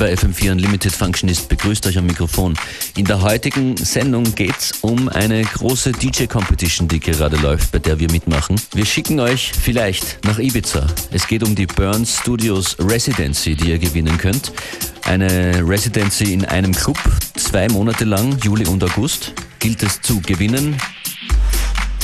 bei FM4 Unlimited Functionist begrüßt euch am Mikrofon. In der heutigen Sendung geht's um eine große DJ-Competition, die gerade läuft, bei der wir mitmachen. Wir schicken euch vielleicht nach Ibiza. Es geht um die Burn Studios Residency, die ihr gewinnen könnt. Eine Residency in einem Club, zwei Monate lang, Juli und August, gilt es zu gewinnen.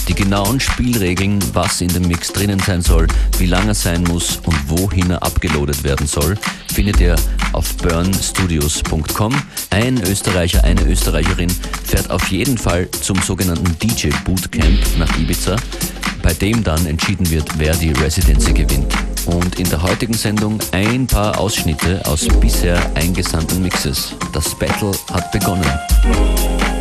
Die genauen Spielregeln, was in dem Mix drinnen sein soll, wie lang er sein muss und wohin er abgeloadet werden soll, findet ihr auf burnstudios.com. Ein Österreicher, eine Österreicherin fährt auf jeden Fall zum sogenannten DJ Bootcamp nach Ibiza, bei dem dann entschieden wird, wer die Residency gewinnt. Und in der heutigen Sendung ein paar Ausschnitte aus bisher eingesandten Mixes. Das Battle hat begonnen.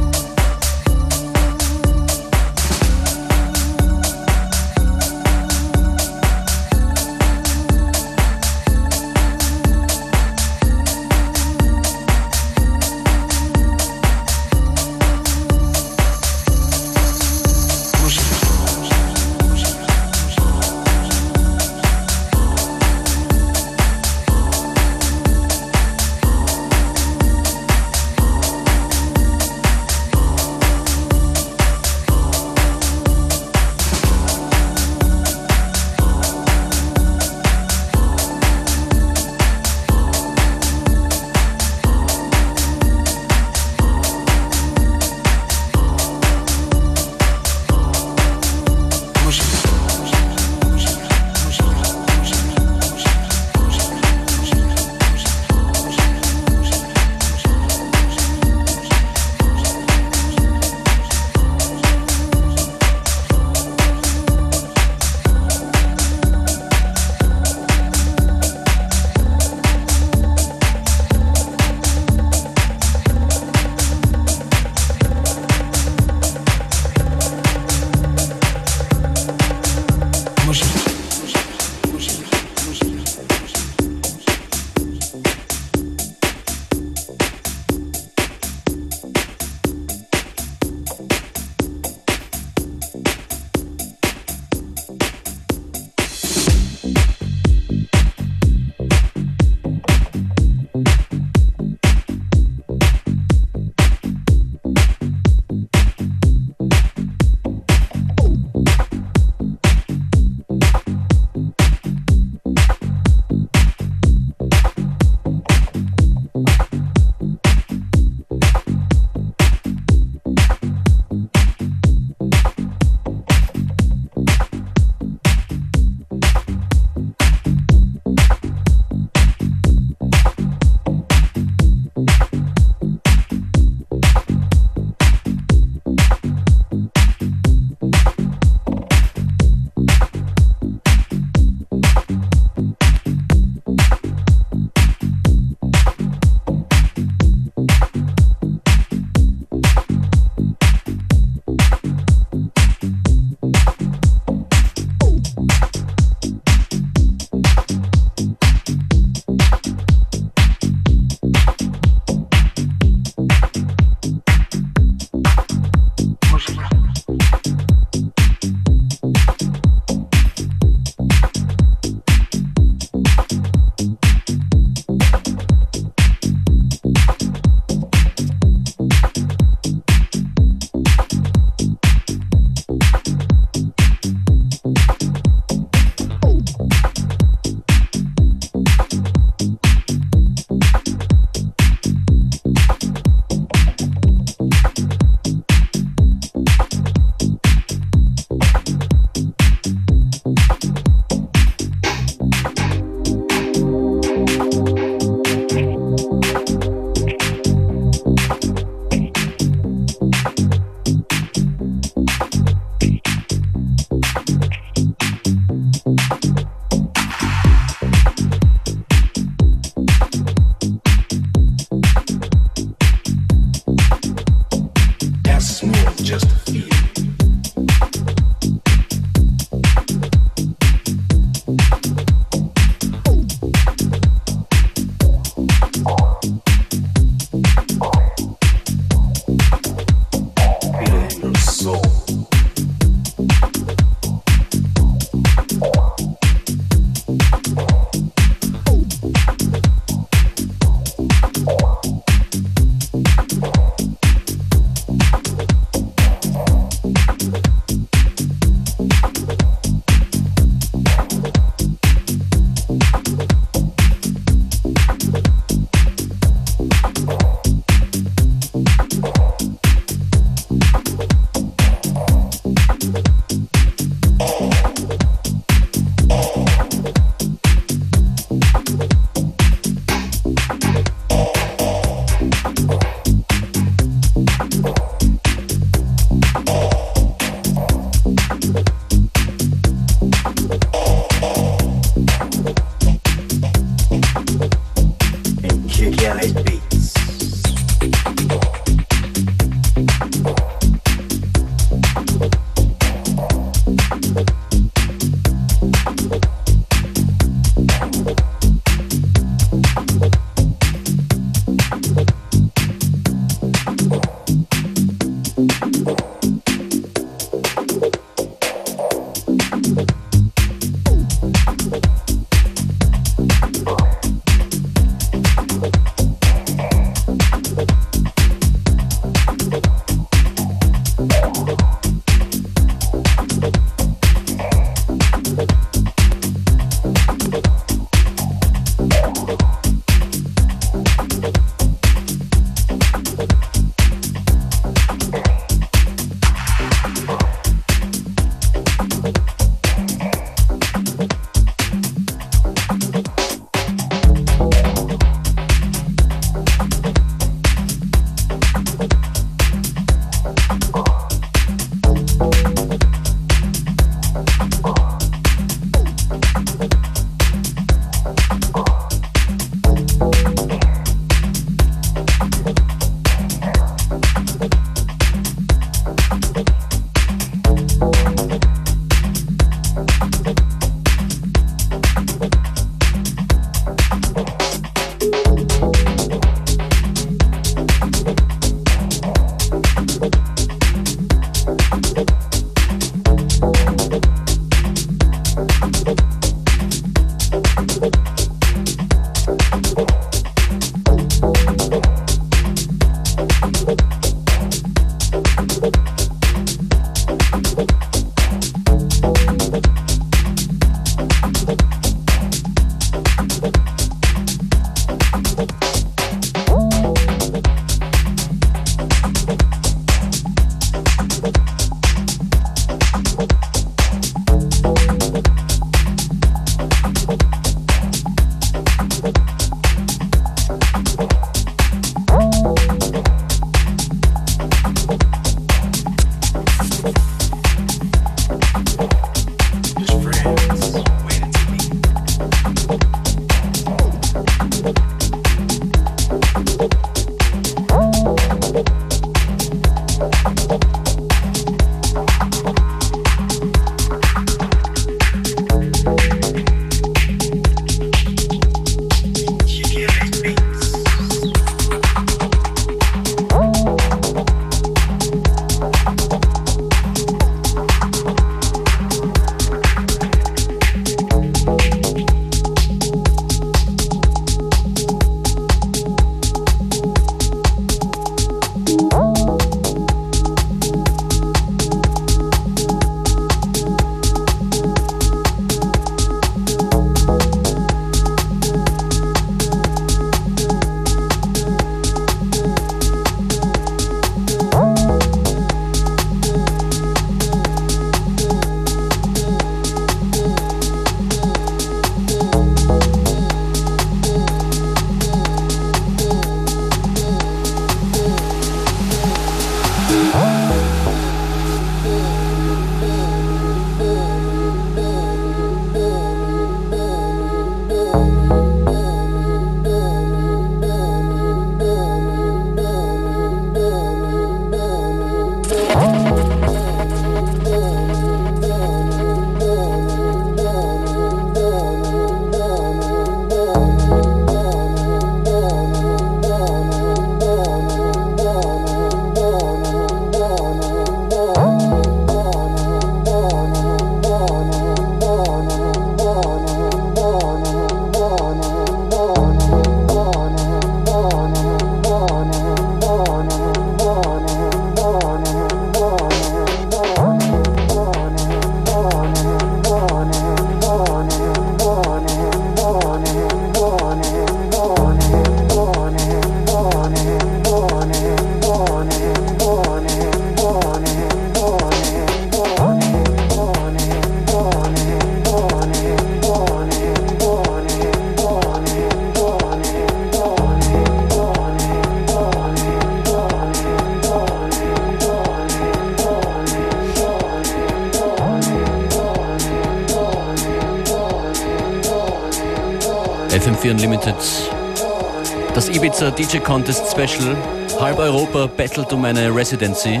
Ibiza DJ Contest Special. Halb Europa battelt um eine Residency.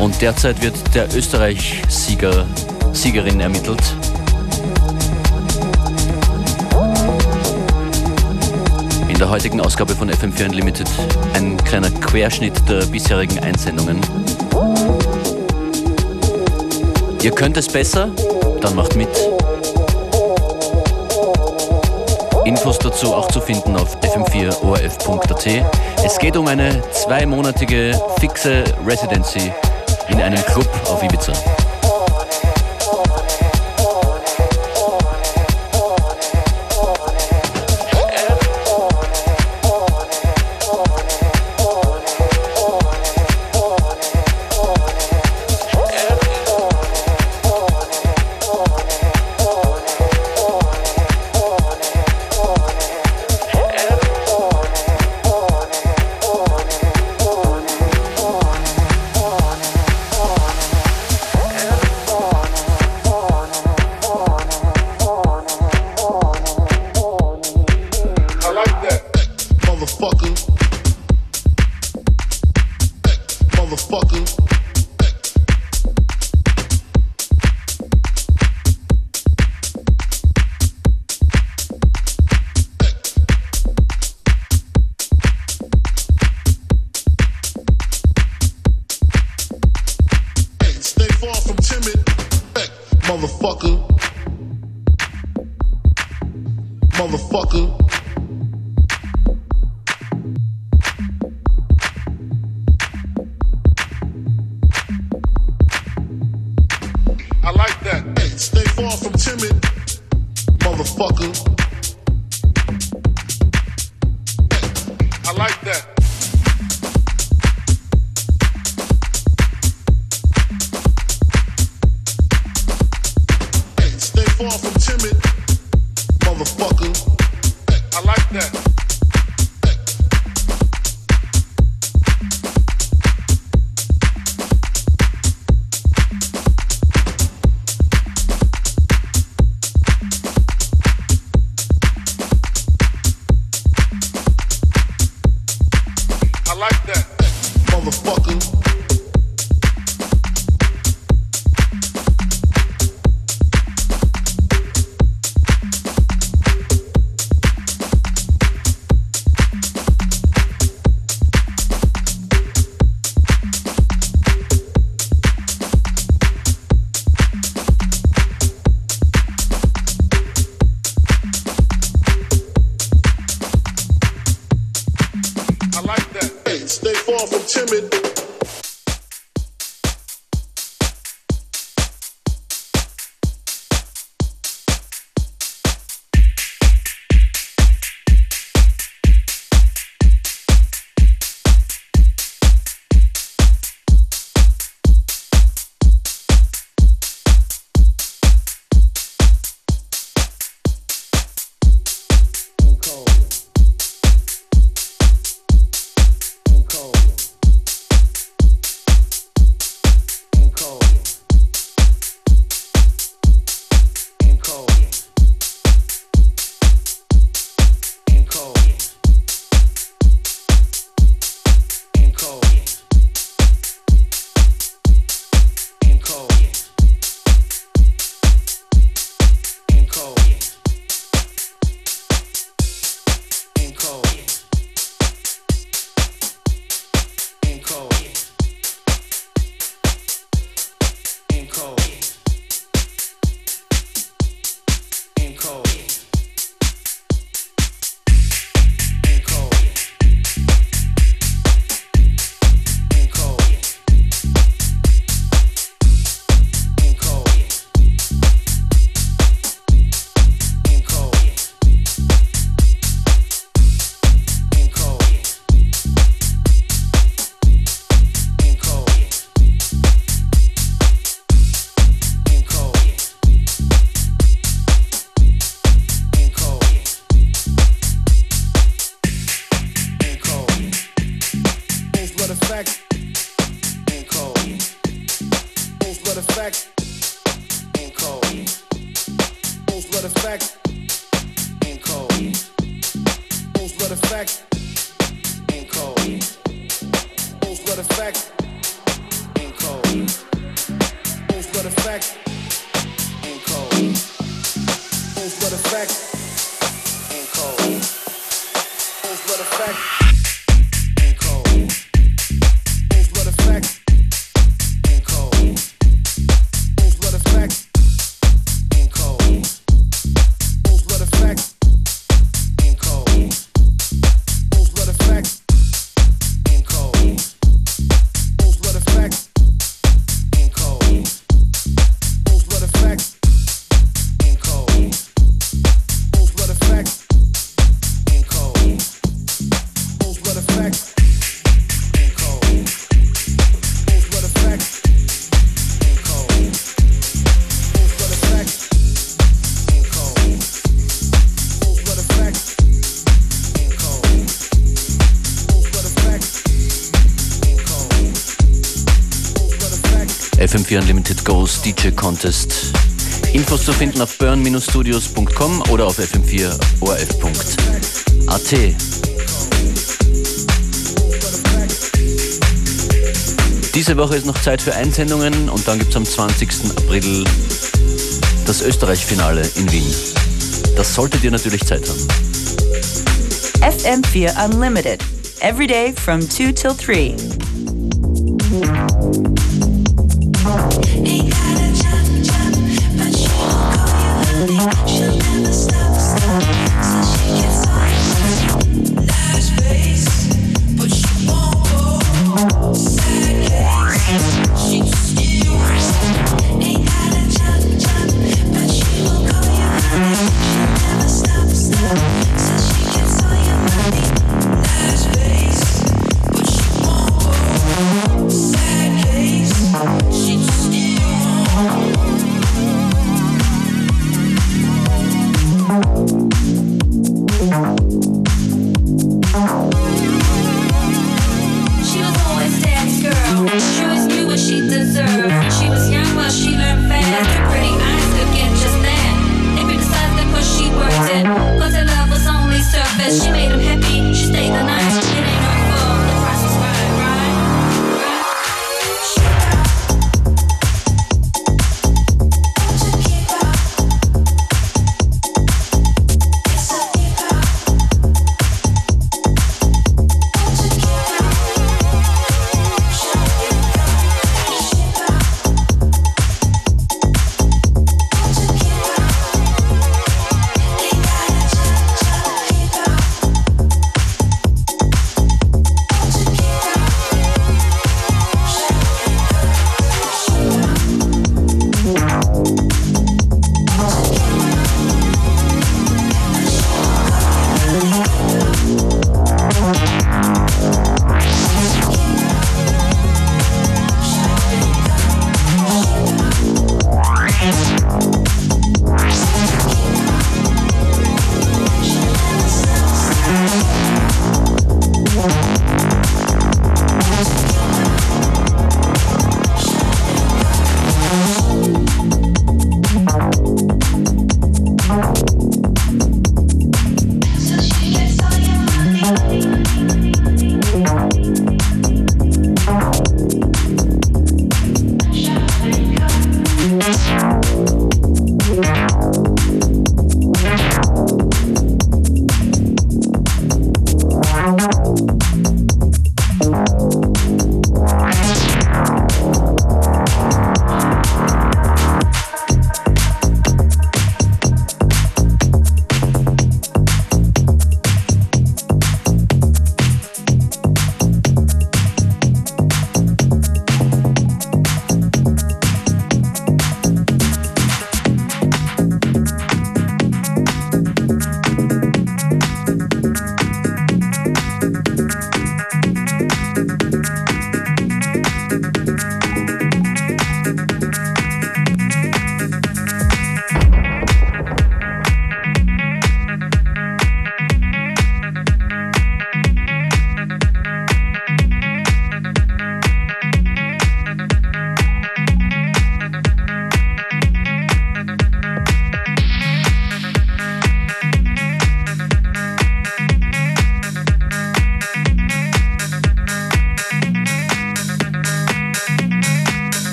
Und derzeit wird der Österreich-Sieger, Siegerin ermittelt. In der heutigen Ausgabe von FM4 Unlimited ein kleiner Querschnitt der bisherigen Einsendungen. Ihr könnt es besser, dann macht mit. Infos dazu auch zu finden auf fm4orf.at. Es geht um eine zweimonatige fixe Residency in einem Club auf Ibiza. I like that. Goes DJ Contest. Infos zu finden auf burn-studios.com oder auf fm4orf.at. Diese Woche ist noch Zeit für Einsendungen und dann gibt es am 20. April das Österreich-Finale in Wien. Das solltet ihr natürlich Zeit haben. FM4 Unlimited. Every day from 2 till 3.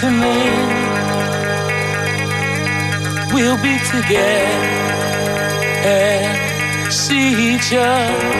To me. We'll be together and see each other.